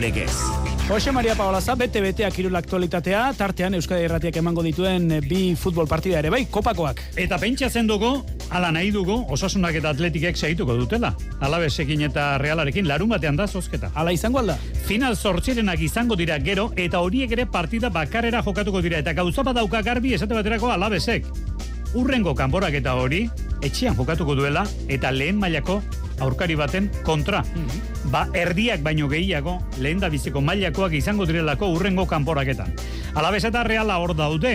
Legez. Jose Maria Paolaza, bete betea kirol aktualitatea, tartean Euskadi Irratiak emango dituen bi futbol partida ere bai, kopakoak. Eta pentsatzen dugu, ala nahi dugu, osasunak eta atletikek segituko dutela. Alabesekin eta realarekin larun batean da zozketa. Ala izango alda? Final zortzirenak izango dira gero, eta horiek ere partida bakarera jokatuko dira. Eta gauza badauka garbi esate baterako alabesek. Urrengo kanborak eta hori, etxean jokatuko duela, eta lehen mailako aurkari baten kontra. Ba, erdiak baino gehiago, lehen da biziko mailakoak izango direlako urrengo kanporaketan. Alabez eta reala hor daude.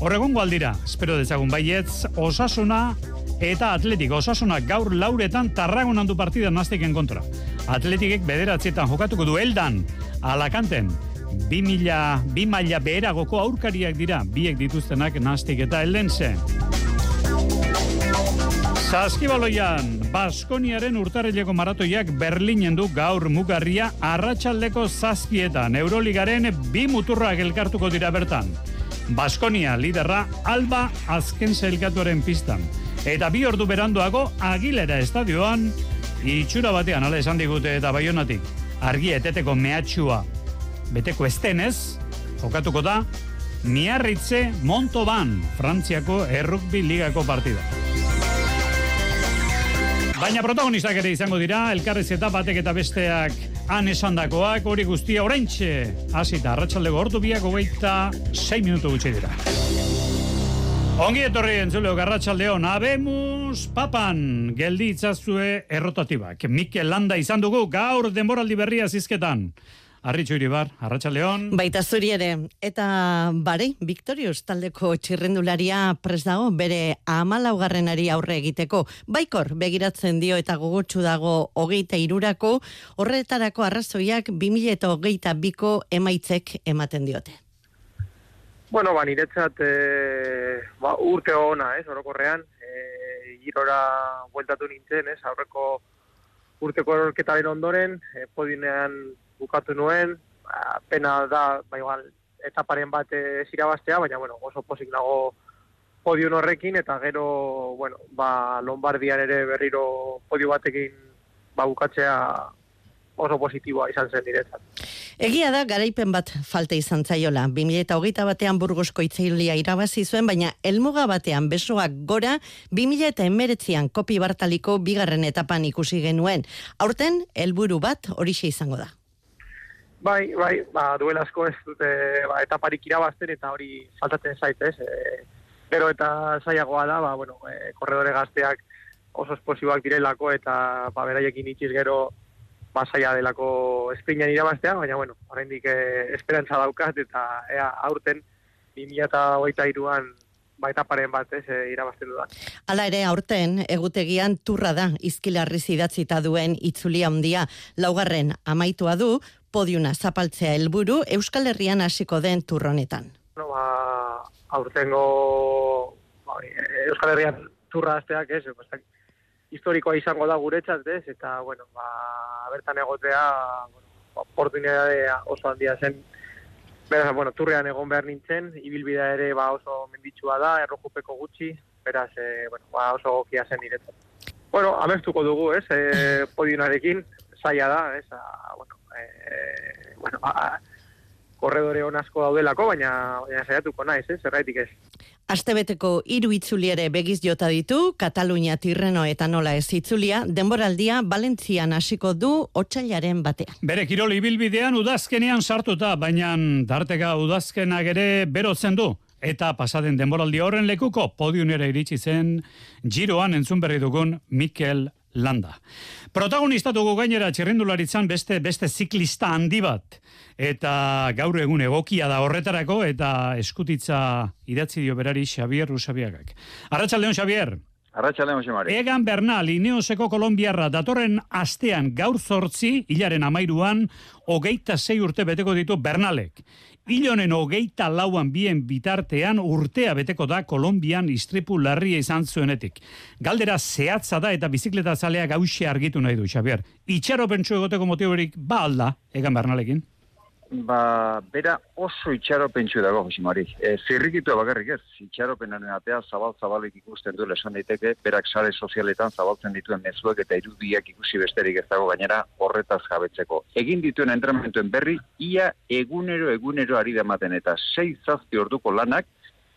Horregon gualdira, espero dezagun baietz, osasuna eta atletik. Osasuna gaur lauretan tarragon handu partida naztiken kontra. Atletikek bederatzietan jokatuko du eldan, alakanten, bi mila, bi maila beheragoko aurkariak dira, biek dituztenak naztik eta eldense. Zaskibaloian, Baskoniaren urtarrileko maratoiak Berlinen du gaur mugarria arratsaldeko zazpietan. Euroligaren bi muturrak elkartuko dira bertan. Baskonia liderra Alba azken zailkatuaren pistan. Eta bi ordu beranduago Agilera estadioan itxura batean ala esan digute eta baionatik. Argi eteteko mehatxua beteko estenez, jokatuko da Miarritze Montoban, Frantziako errukbi ligako partida. Baina protagonistak ere izango dira, elkarrez eta batek eta besteak han esandakoak, hori guztia oraintxe, hasita arratsaldeko ordu biak hogeita 6 minutu gutxi dira. Ongi etorri entzuleo garratxaldeon, abemus papan, geldi itzazue errotatibak. Mikel Landa izan dugu gaur denboraldi berria zizketan. Arritxo iribar, Arratxaldeon. Baita zuri ere, eta bare, Victorius taldeko txirrendularia pres dago bere amalaugarrenari aurre egiteko. Baikor, begiratzen dio eta gogotsu dago hogeita irurako, horretarako arrazoiak 2000 eta hogeita biko emaitzek ematen diote. Bueno, ba, niretzat e, ba, urte ona, ez, orokorrean, e, girora bueltatu nintzen, ez, aurreko urteko erorketaren ondoren, e, podinean bukatu nuen, ba, pena da, ba, igual, etaparen bat ez irabaztea, baina, bueno, oso posik nago podion horrekin, eta gero, bueno, ba, Lombardian ere berriro podio batekin ba, bukatzea oso positiboa izan zen diretzat. Egia da, garaipen bat falta izan zaiola. 2008 batean burgosko itzailia irabazi zuen, baina elmuga batean besoak gora, 2008an kopi bartaliko bigarren etapan ikusi genuen. Aurten, helburu bat horixe izango da. Bai, bai, ba, duela asko ez dute ba, etaparik irabazten eta hori faltatzen zaitez. E, gero eta zaiagoa da, ba, bueno, e, korredore gazteak oso esplosiboak direlako eta ba, beraiekin itxiz gero ba, zaila delako esprinan irabaztea, baina, bueno, horrendik e, esperantza daukat eta ea aurten 2008an ba, etaparen bat ez e, irabazten dudan. Hala ere, aurten, egutegian turra da, izkilarri zidatzita duen itzulia handia laugarren amaitua du, podiuna zapaltzea helburu Euskal Herrian hasiko den turronetan. No, ba, aurtengo ba, Euskal Herrian turra asteak ez, ba, historikoa izango da guretzat ez, eta bueno, ba, bertan egotea bueno, oportunidade oso handia zen Beraz, bueno, turrean egon behar nintzen, ibilbidea ere ba, oso menditsua da, errojupeko gutxi, beraz, e, bueno, ba, oso gokia zen niretzat. Bueno, amestuko dugu, ez, e, podionarekin, zaila da, ez, a, bueno, e, bueno, a, korredore asko daudelako, baina, baina saiatuko naiz, ez, zerraitik ez. Astebeteko hiru itzuliere begiz jota ditu, Katalunia tirreno eta nola ez itzulia, denboraldia Valentzian hasiko du otsailaren batean. Bere kirol ibilbidean udazkenean sartuta, baina tarteka udazkenak ere berotzen du. Eta pasaden denboraldi horren lekuko podiunera iritsi zen giroan entzun berri dugun Mikel Landa. Protagonista dugu gainera txirrindularitzan beste beste ziklista handi bat eta gaur egun egokia da horretarako eta eskutitza idatzi dio berari Xavier Rusabiagak. Arratsaldeon Xavier. Arratxaldeon, Xemari. Egan Bernal, Ineoseko Kolombiarra, datorren astean gaur zortzi, hilaren amairuan, hogeita zei urte beteko ditu Bernalek. Ilonen hogeita lauan bien bitartean urtea beteko da Kolombian istripu larria izan zuenetik. Galdera zehatza da eta bizikleta zalea gauxe argitu nahi du, Xavier. Itxaro pentsu egoteko motiborik ba alda, Egan Bernalekin? Ba, bera oso itxaro pentsu dago, Josimari. E, zirrikitu bakarrik ez, itxaropenaren atea zabal-zabalik ikusten duela esan daiteke, berak sare sozialetan zabaltzen dituen mezuek eta irudiak ikusi besterik ez dago gainera horretaz jabetzeko. Egin dituen entrenamentuen berri, ia egunero egunero ari damaten eta sei zazpi orduko lanak,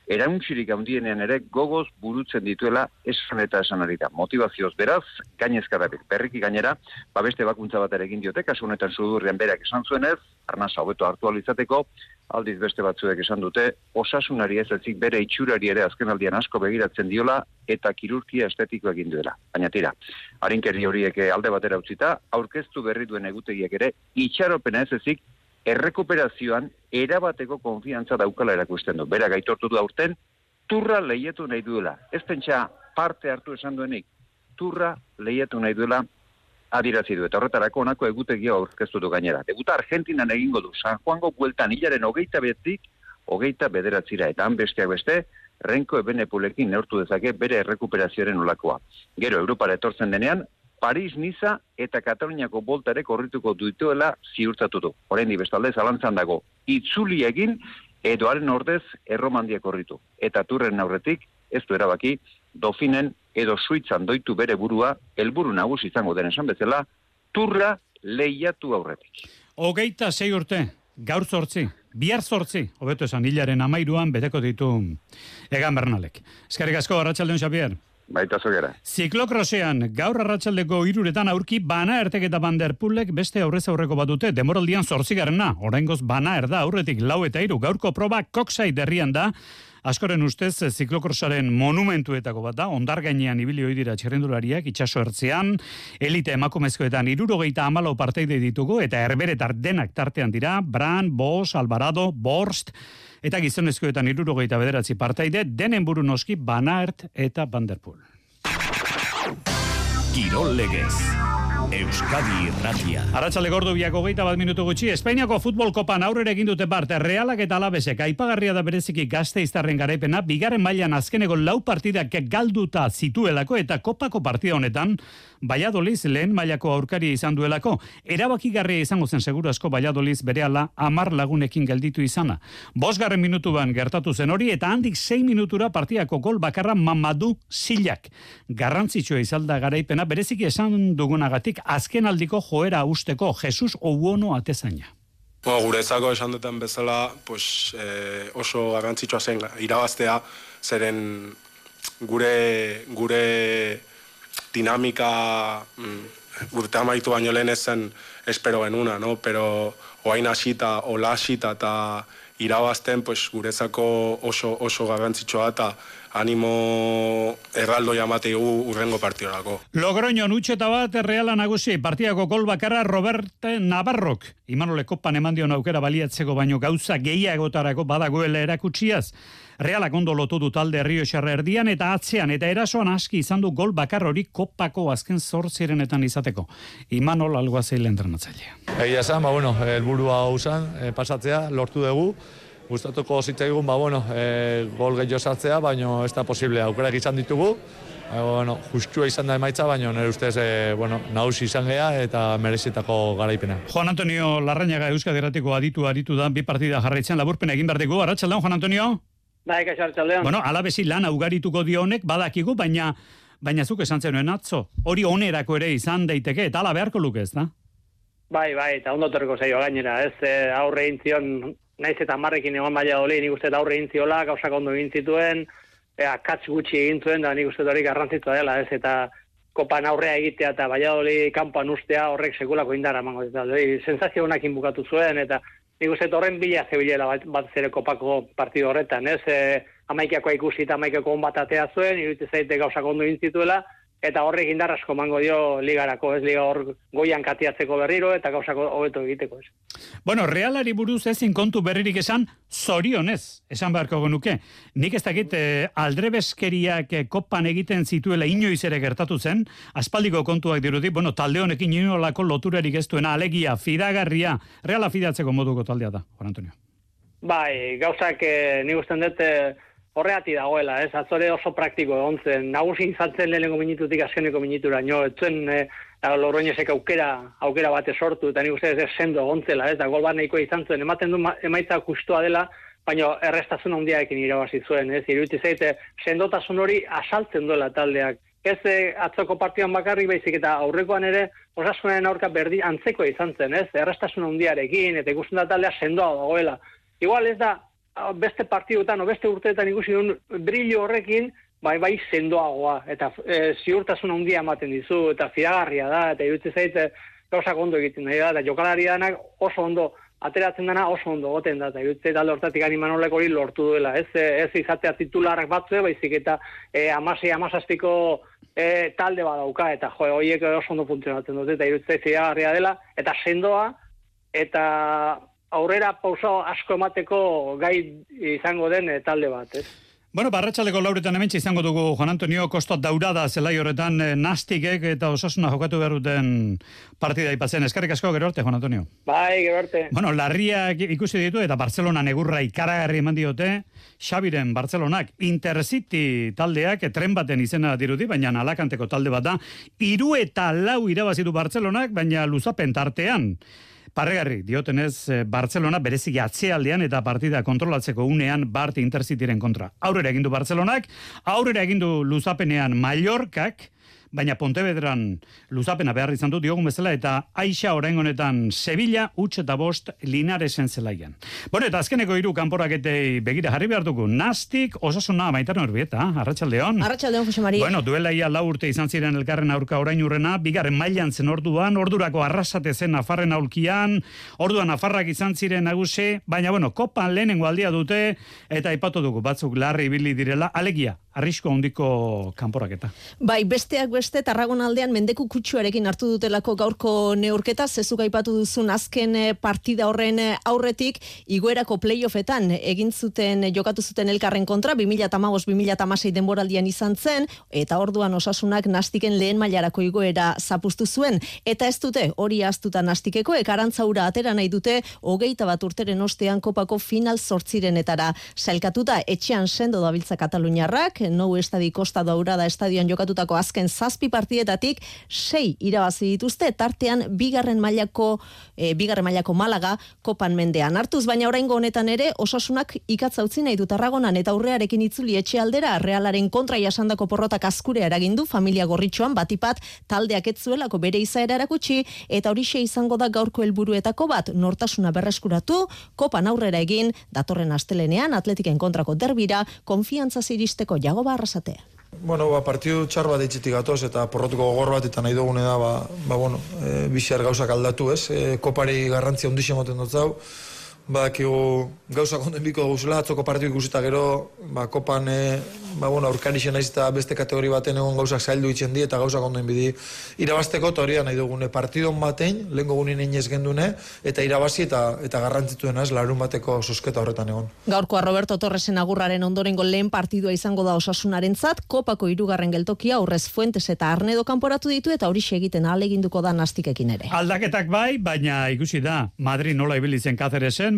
erauntzirik handienean ere gogoz burutzen dituela esan eta esan ari da. Motivazioz beraz, gainezka da berriki gainera, ba beste bakuntza bat ere egin diote, kasu honetan sudurrian berak esan zuenez, arnasa hobeto hartu alizateko, aldiz beste batzuek esan dute, osasunari ez ezik bere itxurari ere azken aldian asko begiratzen diola, eta kirurgia estetiko egin duela. Baina tira, harinkeri horiek alde batera utzita, aurkeztu berri duen egutegiek ere, itxaropena ez ezik, errekuperazioan erabateko konfiantza daukala erakusten du. Bera gaitortu du aurten, turra lehiatu nahi duela. Ez pentsa parte hartu esan duenik, turra lehiatu nahi duela adirazi du. Eta horretarako onako egutegia aurkeztu du gainera. Eguta Argentinan egingo du, San Juango bueltan hilaren hogeita betik, hogeita bederatzira. Eta han besteak beste, renko ebenepulekin neurtu dezake bere errekuperazioaren olakoa. Gero, Europara etortzen denean, Paris, Niza eta Kataluniako boltare korrituko duituela ziurtatu du. Horendi bestalde zalantzan dago, itzuli egin edo ordez erromandia korritu. Eta turren aurretik, ez du erabaki, dofinen edo suitzan doitu bere burua, helburu nagusi izango den esan bezala, turra lehiatu aurretik. Hogeita sei urte, gaur zortzi, bihar zortzi, hobeto esan hilaren amairuan beteko ditu egan bernalek. Eskerrik asko, Arratxaldeon Xavier. Baita zogera. Ziklokrosean, gaur arratsaldeko iruretan aurki bana erteketa banderpulek beste aurrez aurreko bat dute, demoraldian zortzigarrena, oraingoz bana erda aurretik lau eta iru, gaurko proba koksai derrian da, Askoren ustez, ziklokrosaren monumentuetako bat da, ondar gainean ibili dira txerrendulariak, itxaso ertzean, elite emakumezkoetan irurogeita amalo parteide ditugu, eta herberetar denak tartean dira, Bran, Bos, Alvarado, Borst, eta gizonezkoetan irurogeita bederatzi parteide, denen buru noski Banaert eta Vanderpool. Kirol legez. Euskadi Irratia. Arratxale gordo biako geita bat minutu gutxi, Espainiako futbol kopan aurrera egin dute parte, realak eta alabesek, aipagarria da bereziki gazte iztarren garaipena, bigarren mailan azkeneko lau partidak galduta zituelako eta kopako partida honetan, Valladoliz lehen mailako aurkari izan duelako, erabakigarria izango zen seguru asko Valladoliz berehala amar lagunekin gelditu izana. Bosgarren minutuan gertatu zen hori eta handik sei minutura partiako gol bakarra mamadu zilak. Garrantzitsua izalda garaipena bereziki esan dugunagatik azken aldiko joera usteko Jesus Ouono atezaina. Bueno, gure ezako esan duten bezala pues, eh, oso garrantzitsua zen irabaztea, zeren gure, gure dinamika mm, urte amaitu baino lehen ezen espero genuna, no? pero oain hasita, ola hasita eta irabazten pues, gurezako oso, oso garrantzitsua eta animo erraldo jamate urrengo partiorako. Logroño nutxeta bat reala nagusi, partiako gol bakarra Robert Navarrok. Imanole kopan eman dion aukera baliatzeko baino gauza gehiagotarako badagoela erakutsiaz. Realak ondo lotu du talde Rio erdian eta atzean eta erasoan aski izan du gol bakar hori kopako azken zortzirenetan izateko. Imanol alguazei lentrenatzailea. Egia esan, ba, bueno, helburua usan, e, pasatzea, lortu dugu, gustatuko zitzaigun, ba, bueno, e, gol gehiago sartzea, baina ez da posible, aukerak izan ditugu, e, bueno, justua izan da emaitza, baina nire ustez, e, bueno, naus izan gea eta merezetako garaipena. Juan Antonio Larrañaga Euskadi Erratiko aditu aditu da, bi partida jarraitzen laburpen egin behar dugu, Arratxaldan, Juan Antonio? Bai, kaixo hartzaldean. Bueno, alabesi lan augarituko dio honek, badakigu, baina baina zuk esan zenuen atzo. Hori onerako ere izan daiteke, eta ala beharko luke ez da? Bai, bai, eta ondo torreko zaio gainera, ez eh, aurre intzion, naiz eta marrekin egon baina doli, nik uste aurre intziola, gauzak ondo egin zituen, ea, katz gutxi egin zuen, da nik uste hori garrantzitua dela, ez, eta kopan aurrea egitea eta Valladoli kanpoan ustea horrek sekulako indara mango eta sensazio honekin bukatu zuen eta nik uste horren bila zebilela bat, bat zere kopako partido horretan, ez? E, amaikeakoa ikusi eta amaikeako on bat atea zuen, iruditzen zaite gauzak ondo intzituela, eta horrek indarrasko mango dio ligarako, ez liga hor goian katiatzeko berriro eta gauzako hobeto egiteko, ez. Bueno, realari buruz ezin kontu berririk esan, zorionez, esan beharko genuke. Nik ez dakit eh, aldrebeskeriak eh, kopan egiten zituela inoiz ere gertatu zen, aspaldiko kontuak dirudi, bueno, talde honekin inolako loturarik ez duena, alegia, fidagarria, reala fidatzeko moduko taldea da, Juan Antonio. Bai, gauzak, eh, nik usten dut, eh, horreati dagoela, ez, atzore oso praktiko egon zen, nagusi izan zen lehenengo minututik azkeneko minutura, nio, etzuen e, loroinesek aukera, aukera bate sortu, eta nik uste ez sendo egontzela, ez, da gol bat nahiko izan zuen, ematen du ma- emaitza kustua dela, baina errestazun handiarekin irabazi zuen, ez, iruditzen zaite, sendotasun hori asaltzen duela taldeak, ez e, atzoko partidan bakarrik baizik eta aurrekoan ere osasunaren aurka berdi antzeko izan zen, ez? Errastasun handiarekin eta ikusten da taldea sendoa dagoela. Igual ez da beste partidutan o beste urteetan ikusi duen brillo horrekin bai bai sendoagoa. Eta e, ziurtasun handia ematen dizu eta fidagarria da eta iruditzen zaite gauzak ondo egiten da eta jokalari danak oso ondo ateratzen dana oso ondo goten da, eta iruditzen talde hortatik animanolek hori lortu duela, ez, ez izatea titularrak batzu, baizik eta e, amasei, amasazpiko e, talde badauka, eta jo, horiek oso ondo funtzionatzen dute, eta iruditzen zidagarria dela, eta sendoa, eta aurrera pauso asko emateko gai izango den e, talde bat, ez? Bueno, barratxaldeko lauretan hementxe izango dugu Juan Antonio Kosto daurada zelai horretan eh, nastikek eta osasuna jokatu behar duten partida ipatzen. Eskarrik asko gero arte, Juan Antonio. Bai, gero arte. Bueno, larriak ikusi ditu eta Barcelona negurra ikaragarri eman diote, Xabiren Barcelonak Intercity taldeak eh, tren baten izena dirudi, baina alakanteko talde bat da, iru eta lau irabazitu Barcelonak, baina luzapen tartean. Parregarri, diotenez, eh, Barcelona bereziki atzealdean eta partida kontrolatzeko unean Bart Intercityren kontra. Aurrera egindu Barcelonak, aurrera egindu luzapenean Mallorcak, baina Pontevedran luzapena behar izan du diogun bezala eta Aixa orain honetan Sevilla utx eta bost Linaresen zelaian. Bueno, eta azkeneko hiru kanporaketei begira jarri behar dugu. Nastik, osasuna, maitaren horbieta, arratsaldeon. Arratxaldeon, Jose Mari. Bueno, duela ia lau urte izan ziren elkarren aurka orain urrena, bigarren mailan zen orduan, ordurako arrasate zen Nafarren aulkian, orduan Nafarrak izan ziren nagusi, baina bueno, kopan lehenengo aldia dute, eta aipatu dugu batzuk larri ibili direla, alegia, arrisko handiko kanporaketa. Bai, besteak beste, Tarragon aldean mendeku kutsuarekin hartu dutelako gaurko neurketa, zezuk aipatu duzun azken eh, partida horren eh, aurretik, iguerako playoffetan egin zuten, eh, jokatu zuten elkarren kontra, 2008-2008 denboraldian izan zen, eta orduan osasunak nastiken lehen mailarako igoera zapustu zuen, eta ez dute hori astuta nastikeko, ekarantzaura atera nahi dute, hogeita bat urteren ostean kopako final sortzirenetara sailkatuta etxean sendo dabiltza Kataluniarrak, nou estadi Costa Daurada estadioan jokatutako azken zazpi partietatik sei irabazi dituzte tartean bigarren mailako e, bigarren mailako Malaga kopan mendean. Hartuz baina oraingo honetan ere osasunak ikatza utzi nahi du Tarragonan eta aurrearekin itzuli etxe aldera Realaren kontra jasandako porrotak azkure eragindu familia gorritxoan batipat taldeak ez zuelako bere izaera erakutsi eta horixe izango da gaurko helburuetako bat. Nortasuna berreskuratu kopan aurrera egin datorren astelenean atletiken kontrako derbira konfiantza iristeko jagoba arrasatea. Bueno, ba, partidu txar bat eitzitik gatoz eta porrotuko gogor bat eta nahi dugune da, ba, ba bueno, e, bixar gauzak aldatu, ez? E, kopari garrantzia ondixen moten dut zau, badakigu gauzak onden biko guzela, atzoko partidu ikusita gero, ba, kopan, e, ba, bueno, aurkarixen naiz eta beste kategori baten egon gauzak zaildu itzen di, eta gauzak onden bidi irabazteko, eta hori da nahi dugune partidon batein, lehen gogunin inez gendune, eta irabazi eta eta garrantzituen ez, larun bateko sosketa horretan egon. Gaurkoa Roberto Torresen agurraren ondorengo lehen partidua izango da osasunarentzat, kopako hirugarren geltokia aurrez Fuentes eta Arnedo kanporatu ditu eta hori egiten aleginduko da nastikekin ere. Aldaketak bai, baina ikusi da, Madrid nola ibili zen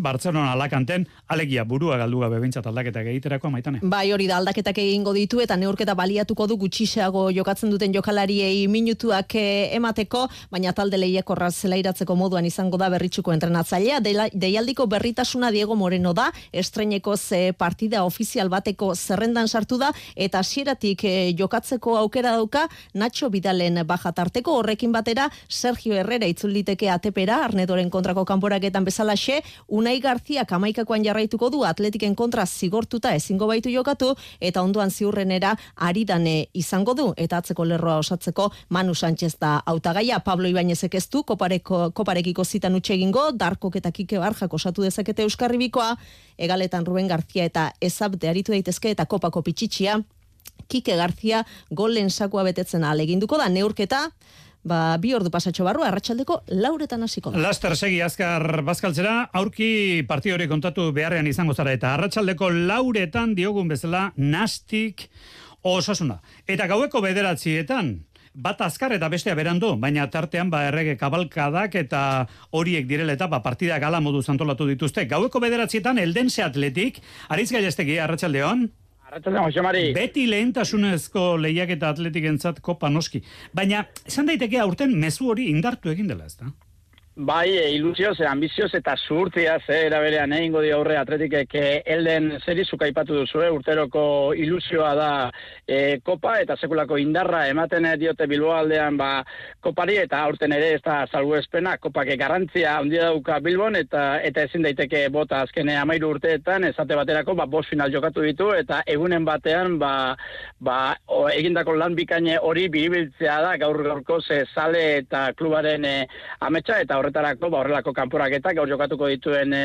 Barcelona alakanten, alegia burua galdu gabe bintzat aldaketak egiterako maitane. Bai, hori da aldaketak egingo ditu eta neurketa baliatuko du gutxiseago jokatzen duten jokalariei minutuak eh, emateko, baina talde lehiakorra zelairatzeko moduan izango da berritxuko entrenatzailea. Deialdiko berritasuna Diego Moreno da, estreneko ze partida ofizial bateko zerrendan sartu da, eta hasieratik eh, jokatzeko aukera dauka Nacho Vidalen baja tarteko horrekin batera Sergio Herrera itzuliteke atepera, Arnedoren kontrako kanporaketan bezalaxe, Unai Garzia kamaikakoan jarraituko du atletiken kontra zigortuta ezingo baitu jokatu, eta ondoan ziurrenera aridane izango du, eta atzeko lerroa osatzeko Manu Sánchez da hautagaia. Pablo Ibañezek ez du, kopareko, koparekiko zitan utxe egingo, Darkok eta Kike Barjak osatu dezakete Euskarribikoa, egaletan Ruben Garzia eta ezabte aritu daitezke eta kopako pitxitxia, Kike Garzia golen sakua betetzen aleginduko da neurketa, ba, bi ordu pasatxo barru, arratsaldeko lauretan hasiko da. Laster segi azkar bazkaltzera, aurki partio hori kontatu beharrean izango zara eta arratsaldeko lauretan diogun bezala nastik osasuna. Eta gaueko bederatzietan, bat azkar eta bestea berandu, baina tartean ba errege kabalkadak eta horiek direla eta ba partida gala modu antolatu dituzte. Gaueko bederatzietan eldense atletik, ariz gailestegi, arratsaldeon. Arratxaldeon, Jose Mari. Beti lehentasunezko lehiak eta atletikentzat kopa noski. Baina, esan daiteke aurten mezu hori indartu egin dela, ez da? Bai, e, ilusioz, e, ambizioz eta zuhurtzia ze eraberean egingo di aurre atletikek e, elden zeri zukaipatu duzu, urteroko ilusioa da e, kopa eta sekulako indarra ematen diote Bilboa aldean ba, kopari eta aurten ere ez da salgu espena, kopak garrantzia handia dauka Bilbon eta eta ezin daiteke bota azkene amairu urteetan esate baterako ba, bos final jokatu ditu eta egunen batean ba, ba, o, egindako lan bikaine hori biribiltzea da gaur gaurko ze sale eta klubaren e, ametsa eta horretarako ba horrelako kanporaketa gaur jokatuko dituen e,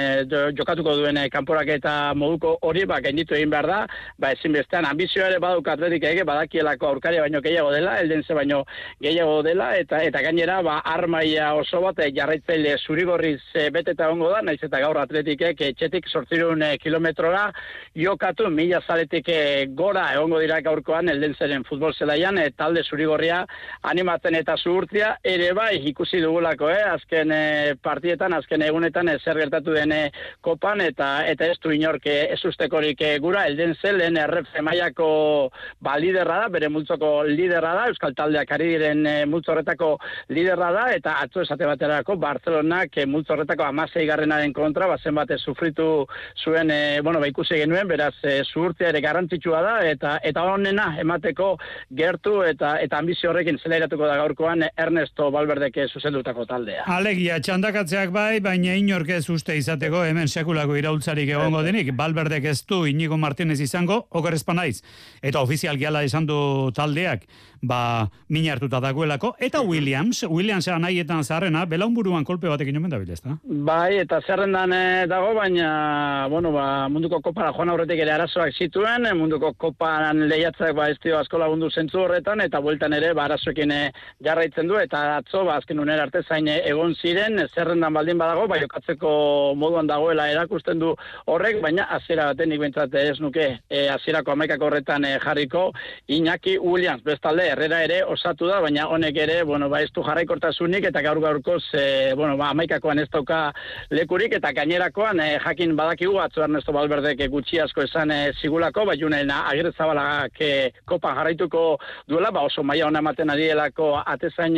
jokatuko duen eh, kanporaketa moduko hori ba gainditu egin behar da. Ba ezinbestean ambizioa ere badauka atletik ege badakielako aurkaria baino gehiago dela elden ze baino gehiago dela eta eta gainera ba armaia oso bat eh, jarraitzaile zurigorriz e, beteta egongo da naiz eta gaur atletikek etxetik 800 kilometrora jokatu mila zaletik gora egongo dira gaurkoan elden zeren futbol zelaian e, talde zurigorria animatzen eta zuhurtzia ere bai ikusi dugulako eh azken azken e, partietan, azken egunetan e, zer gertatu den e, kopan eta eta ez du inork ez ustekorik gura, elden zelen errefe maiako ba, liderra da, bere multzoko liderra da, Euskal Taldeak ari diren e, multzorretako liderra da, eta atzo esate baterako Barcelonak e, multzorretako amasei garrenaren kontra, bazen bate sufritu zuen, e, bueno, ba, ikusi genuen, beraz, e, zuhurtzea ere garrantzitsua da, eta eta honena emateko gertu eta eta ambizio horrekin zelairatuko da gaurkoan Ernesto Balberdeke zuzendutako taldea. Alegia, txandakatzeak bai, baina inork ez uste izateko hemen sekulako iraultzarik egongo denik. Balberdek ez du Inigo Martinez izango, okerrezpa naiz. Eta ofizial giala esan du taldeak, ba, min hartuta dagoelako. Eta Williams, Williams naietan zaharrena, belaunburuan kolpe batekin omen da bilezta. Bai, eta zerrendan eh, dago, baina, bueno, ba, munduko kopara joan aurretik ere arazoak zituen, munduko koparan lehiatzak ba, ez dio asko lagundu zentzu horretan, eta bueltan ere, ba, arazoekin eh, jarraitzen du, eta atzo, ba, azken unera arte zain eh, egon ziren, zerrendan baldin badago, bai, jokatzeko moduan dagoela erakusten du horrek, baina azera baten nik ez nuke, e, azerako amaikako horretan jarriko, Iñaki Williams, bestalde, herrera ere osatu da, baina honek ere, bueno, ba, ez du jarraikortasunik, eta gaur gaurko ze, bueno, ba, amaikakoan ez dauka lekurik, eta gainerakoan, e, jakin badakigu, atzo Ernesto Balberdek gutxi asko esan e, zigulako, ba, junen agirre zabalak e, kopan jarraituko duela, ba, oso maia hona ematen adielako atezain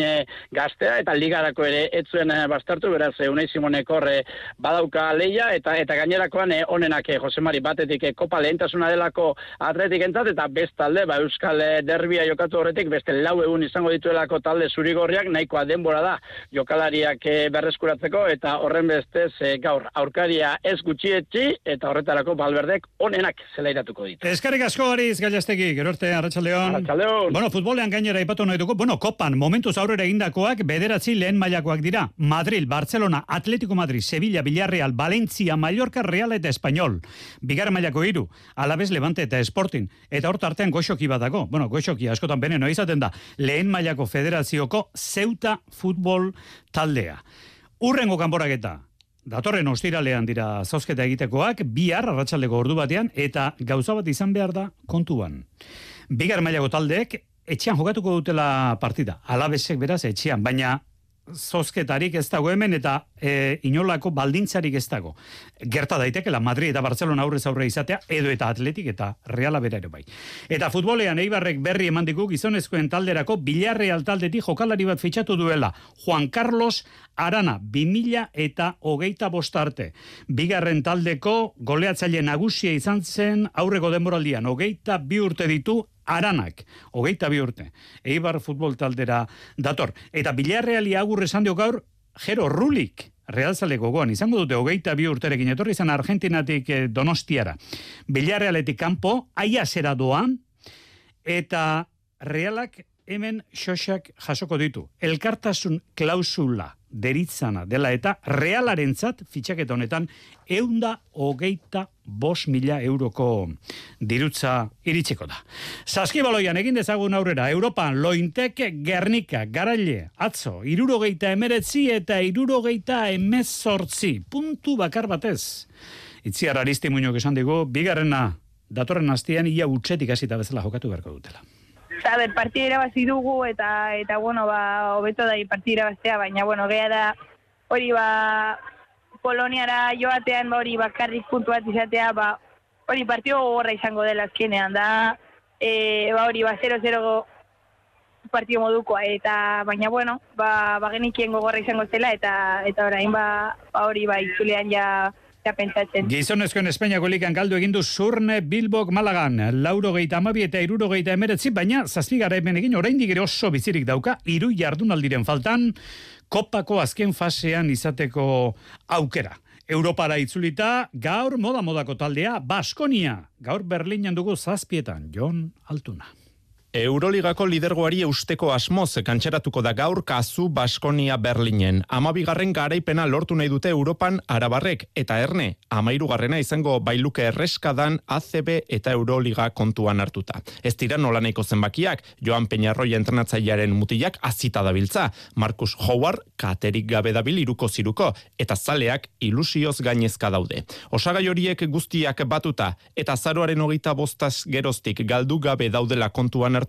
gaztea, eta ligarako ere etzuen e, bastartu, beraz, e, unai simonek horre badauka leia, eta eta gainerakoan e, onenak e, Josemari batetik e, kopa lehentasuna delako atletik entzat, eta bestalde, ba, Euskal Derbia jokatu horretik, beste lau egun izango dituelako talde zurigorriak nahikoa denbora da jokalariak eh, berreskuratzeko eta horren bestez e, gaur aurkaria ez gutxietzi eta horretarako balberdek onenak zelairatuko ditu. Eskarrik asko gariz gailastegi, gero arte, Arratxaldeon. Bueno, futbolean gainera ipatu nahi dugu, bueno, kopan, momentuz aurrera egindakoak bederatzi lehen mailakoak dira. Madrid, Barcelona, Atletico Madrid, Sevilla, Villarreal, Valencia, Mallorca, Real eta Espanyol. Bigar mailako iru, Alabez, Levante eta Sporting. Eta hor artean goxoki bat dago. Bueno, goxoki askotan benen, izaten da lehen mailako federazioko zeuta futbol taldea. Urrengo kanporaketa, datorren ostiralean dira zozketa egitekoak, bihar arratsaldeko ordu batean, eta gauza bat izan behar da kontuan. Bigar mailako taldeek, etxean jokatuko dutela partida. Alabesek beraz etxean, baina zozketarik ez dago hemen eta e, inolako baldintzarik ez dago. Gerta daitekela Madrid eta Barcelona aurrez aurre izatea edo eta atletik eta reala bera ere bai. Eta futbolean eibarrek berri eman diku gizonezkoen talderako bilarre taldetik jokalari bat fitxatu duela Juan Carlos Arana 2000 eta hogeita bostarte. Bigarren taldeko goleatzaile nagusia izan zen aurreko denboraldian hogeita bi urte ditu aranak, hogeita bi urte, eibar futbol taldera dator. Eta bilarreali agur esan dio gaur, jero rulik, realzale gogoan, izango dute hogeita bi urterekin, etorri izan Argentinatik eh, donostiara. Bilarrealetik kanpo, aia zera doan, eta realak hemen xoxak jasoko ditu. Elkartasun klausula deritzana dela eta realarentzat fitxaketa honetan eunda hogeita bos mila euroko dirutza iritsiko da. Saskibaloian egin dezagun aurrera, Europan lointek Gernika, Garaile, Atzo, irurogeita emeretzi eta irurogeita emezortzi, puntu bakar batez. Itziar aristi muñok esan digu, bigarrena datorren hastian ia utxetik hasita bezala jokatu beharko dutela. A ber, partida irabazi dugu eta eta bueno, ba hobeto da partida irabaztea, baina bueno, gea da hori ba Poloniara joatean ba hori bakarrik puntu bat izatea, ba hori partio gogorra izango dela azkenean da, e, ba hori, ba 0-0 partio modukoa, eta baina bueno, ba, ba genikien gogorra izango zela, eta eta orain ba, ba hori, ba itzulean ja pentsatzen. Gizonezkoen Espainiako ligan galdu egin du Zurne Bilbok Malagan, lauro geita amabi eta iruro geita emeretzi, baina zazpigara hemen egin oraindik ere oso bizirik dauka, iru jardunaldiren faltan, kopako azken fasean izateko aukera. Europara itzulita, gaur moda-modako taldea, Baskonia. Gaur Berlinan dugu zazpietan, Jon Altuna. Euroligako lidergoari eusteko asmoz kantxeratuko da gaur kazu Baskonia Berlinen. Amabigarren garaipena lortu nahi dute Europan arabarrek eta erne, amairugarrena izango bailuke erreskadan ACB eta Euroliga kontuan hartuta. Ez dira nola nahiko zenbakiak, Joan Peñarroia entrenatzailearen mutilak azita dabiltza, Markus Howard katerik gabe dabil iruko ziruko, eta zaleak ilusioz gainezka daude. Osagai horiek guztiak batuta, eta zaroaren hogeita bostaz geroztik galdu gabe daudela kontuan hartuta,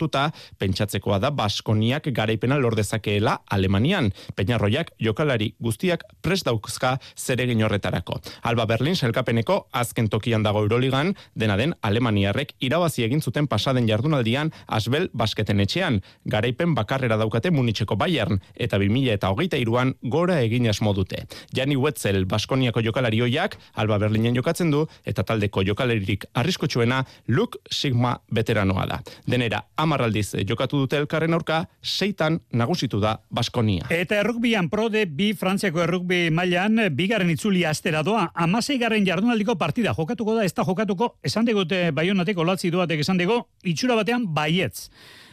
pentsatzekoa da Baskoniak garaipena lordezakeela Alemanian. Peñarroiak jokalari guztiak prest daukzka zeregin horretarako. Alba Berlin selkapeneko azken tokian dago Euroligan, dena den Alemaniarrek irabazi egin zuten pasaden jardunaldian Asbel basketen etxean. Garaipen bakarrera daukate Munitzeko Bayern eta 2000 eta hogeita iruan gora egin asmo dute. Jani Wetzel Baskoniako jokalari hoiak Alba Berlinen jokatzen du eta taldeko jokalaririk arriskotsuena Luke Sigma veteranoa da. Denera amarraldiz jokatu dute elkarren aurka, seitan nagusitu da Baskonia. Eta errukbian prode bi Frantziako errukbi mailan bigarren itzuli astera doa, amasei garren jardunaldiko partida jokatuko da, ez da jokatuko, esan digute baionatek olatzi duatek esan digo, itxura batean baietz.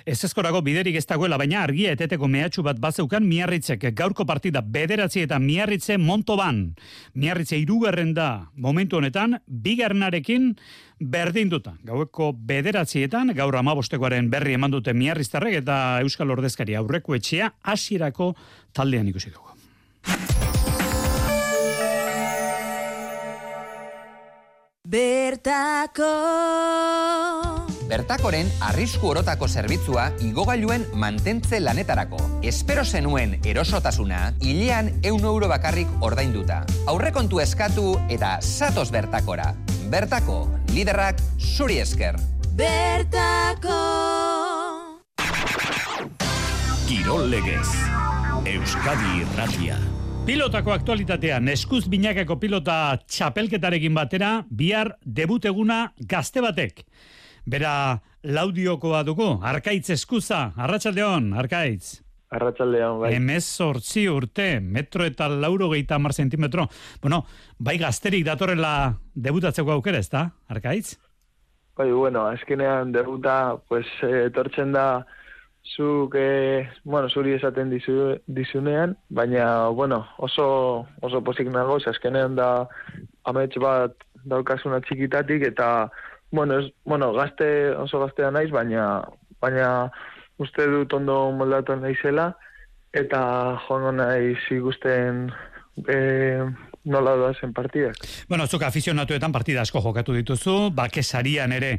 Ez ezkorako biderik ez dagoela, baina argia eteteko mehatxu bat bazeukan miarritzek gaurko partida bederatzi eta miarritze montoban. Miarritze irugarren da momentu honetan, bigarrenarekin berdinduta. Gaueko bederatzietan, gaur amabostekoaren berri eman dute miarriztarrek eta Euskal Ordezkari aurreko etxea hasierako taldean ikusi dugu. Bertako Bertakoren arrisku orotako zerbitzua igogailuen mantentze lanetarako. Espero zenuen erosotasuna, hilean eun euro bakarrik ordainduta. Aurrekontu eskatu eta satos bertakora. Bertako, liderrak zuri esker. Bertako Kirol legez Euskadi Irratia Pilotako aktualitatean, eskuz binakako pilota txapelketarekin batera, bihar debut eguna gazte batek. Bera, laudiokoa dugu, arkaitz eskuza, arratsaldeon, arkaitz. Arratsaldeon, bai. Emez sortzi urte, metro eta lauro gehieta mar zentimetro. Bueno, bai gazterik datorrela debutatzeko aukera, ez da, arkaitz? Bai, bueno, azkenean debuta, pues, eh, etortzen da, zuk, eh, bueno, zuri esaten dizu, dizunean, baina, bueno, oso, oso posik nago, azkenean da amets bat daukasuna txikitatik, eta, bueno, ez, bueno, gazte, oso gaztea naiz, baina, baina uste dut ondo moldatu naizela, eta joango naiz ikusten eh, nola doazen partidak. Bueno, zuk afizionatuetan partida asko jokatu dituzu, bakesarian ere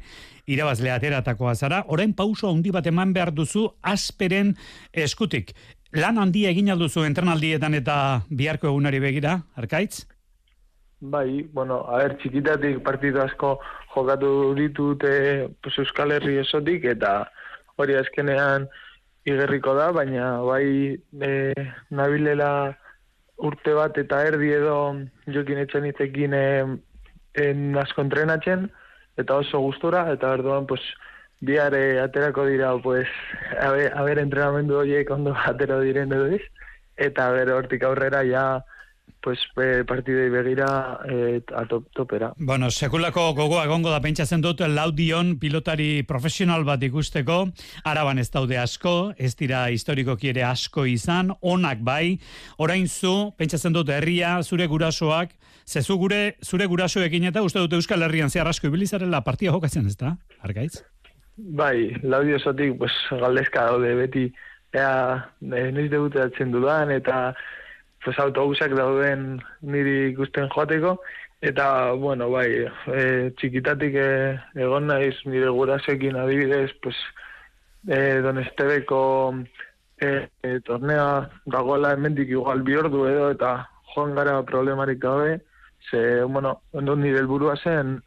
irabazle ateratakoa zara, orain pauso handi bat eman behar duzu asperen eskutik. Lan handia egin alduzu entrenaldietan eta biharko egunari begira, arkaitz? Bai, bueno, a ber, txikitatik partidu asko jokatu ditute pues, Euskal Herri esotik, eta hori azkenean igerriko da, baina bai e, nabilela urte bat eta erdi edo jokin etxan itzekin en asko entrenatzen, eta oso gustora, eta berduan, pues, biare aterako dira, pues, haber, entrenamendu horiek ondo atero diren edo iz, eta ber hortik aurrera ja, pues, e, partidei begira e, top, topera. Bueno, sekulako gogoa egongo da pentsatzen dut laudion pilotari profesional bat ikusteko, araban ez daude asko, ez dira historikoki ere asko izan, onak bai, orain zu, pentsatzen dut herria, zure gurasoak, zezu gure, zure gurasoekin eta uste dut Euskal Herrian zehar asko ibilizarela partia jokatzen ez da, argaitz? Bai, laudio esotik, pues, galdezka daude beti, ea, e, noiz debutatzen dudan, eta pues, autobusak dauden niri ikusten joateko, eta, bueno, bai, e, txikitatik e, egon naiz nire gurasekin adibidez, pues, e, don Estebeko e, e, tornea dagoela hemendik igual bi ordu edo, eta joan gara problemarik gabe, ze, bueno, ondo nire helburua zen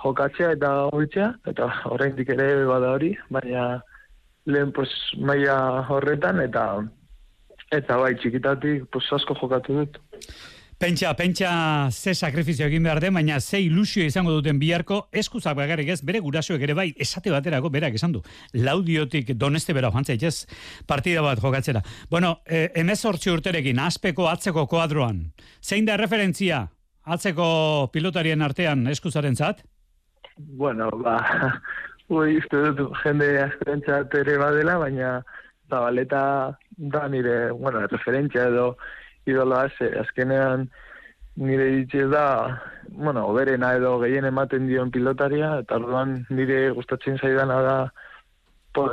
jokatzea eta hoitzea, eta oraindik ere bada hori, baina lehen pues, maila horretan, eta eta bai, txikitatik pues, asko jokatu dut. Pentsa, pentsa ze sakrifizio egin behar den, baina ze ilusio izango duten biharko, eskuzak bagarrik ez, bere gurasoek ere bai, esate baterako, berak esan du, laudiotik doneste bera jantzait ez, partida bat jokatzera. Bueno, e, emez urterekin, aspeko atzeko koadroan, zein da referentzia atzeko pilotarien artean eskuzaren zat? Bueno, ba, ui, dut jende askorentzat ere badela, baina zabaleta da nire, bueno, referentzia edo idoloa, ze azkenean nire ditxe da, bueno, oberena edo gehien ematen dion pilotaria, eta orduan nire gustatzen zaidana da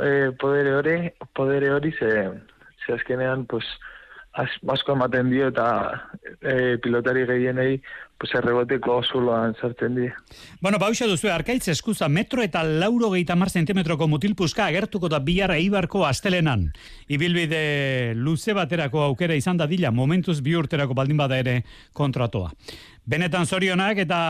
eh, podere hori, podere hori, ze, ze azkenean, pues, asko ematen dio eta e, pilotari gehienei pues erreboteko zuloan sartzen die. Bueno, bauxa duzu, arkaitz eskuza metro eta lauro gehieta mar zentimetroko mutilpuska agertuko da biarra eibarko astelenan. Ibilbide luze baterako aukera izan da dila, momentuz bi urterako baldin bada ere kontratoa. Benetan zorionak eta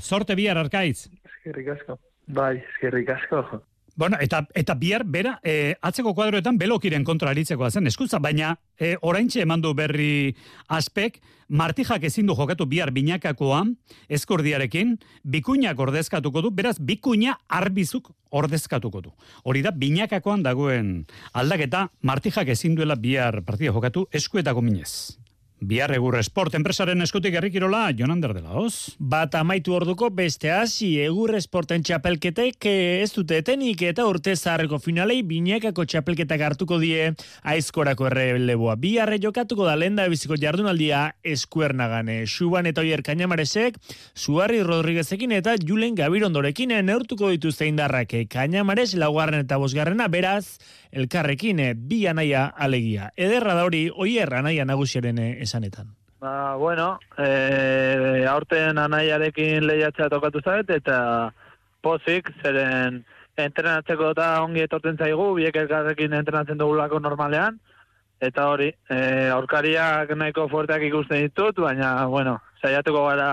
sorte bihar arkaitz. Eskerrik asko. Bai, eskerrik asko. Bueno, eta, eta bihar, bera, e, atzeko kuadroetan belokiren kontra aritzeko zen, eskutza, baina e, oraintxe eman du berri aspek, martijak ezin du jokatu bihar binakakoa, eskordiarekin, bikuinak ordezkatuko du, beraz, bikuina arbizuk ordezkatuko du. Hori da, binakakoan dagoen aldaketa, martijak ezin duela bihar partida jokatu, eskuetako minez. Bihar egur esport enpresaren eskutik errikirola, Jonander de Laos. Bat amaitu orduko beste hasi egur esporten txapelketek eh, ez dute etenik eta urte zaharreko finalei binekako txapelketak hartuko die aizkorako errebeleboa. Biharre jokatuko da lenda biziko jardunaldia eskuernagane. Suban eta oier kainamaresek, Suarri Rodriguezekin eta Julen Gabirondorekin neurtuko dituzte indarrak. Kainamares laugarren eta bosgarrena beraz, elkarrekin bi anaia alegia. Ederra da hori, oier anaia nagusiaren eh, esanetan. Ba, bueno, e, aurten anaiarekin lehiatzea tokatu zait, eta pozik, zeren entrenatzeko eta ongi etortzen zaigu, biek elkarrekin entrenatzen dugulako normalean, eta hori, e, aurkariak nahiko fuerteak ikusten ditut, baina, bueno, saiatuko gara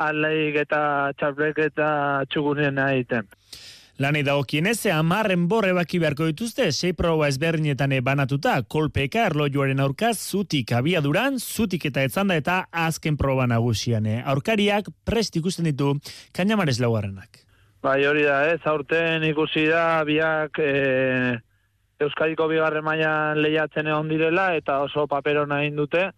aleik eta txarbrek eta txugunien egiten. Lani dagokienez, amarren borre baki beharko dituzte, sei proba ezberdinetan banatuta, kolpeka erlojuaren aurkaz, zutik abiaduran, zutik eta etzanda eta azken proba nagusian. Aurkariak prest ikusten ditu, kainamares laugarrenak. Bai, hori da, ez, aurten ikusi da, biak e, Euskadiko bigarren mailan lehiatzen egon direla, eta oso paperona egin dute,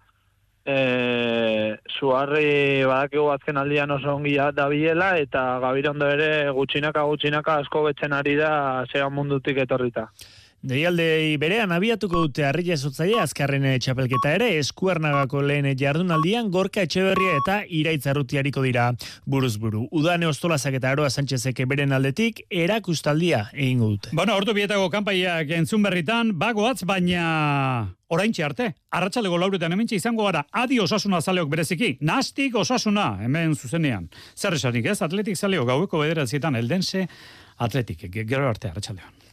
e, zuharri badakigu azken aldian oso ongi da biela, eta gabirondo ere gutxinaka gutxinaka asko betzen ari da zean mundutik etorrita. Deialdei berean abiatuko dute arria esotzaia azkarren txapelketa ere eskuarnagako lehen jardunaldian gorka etxeberria eta iraitzarrutiariko dira buruz buru. Udane ostolazak eta aroa Sánchezek beren aldetik erakustaldia egingo dute. Bueno, ordu bietako kanpaiak entzun berritan, bagoatz baina oraintxe arte, arratsalego lauretan hemen izango gara, adi osasuna zaleok bereziki, nastik osasuna hemen zuzenean. Zer esanik ez, atletik zaleo gaueko bederazietan eldense, atletik, gero arte arratsaldean.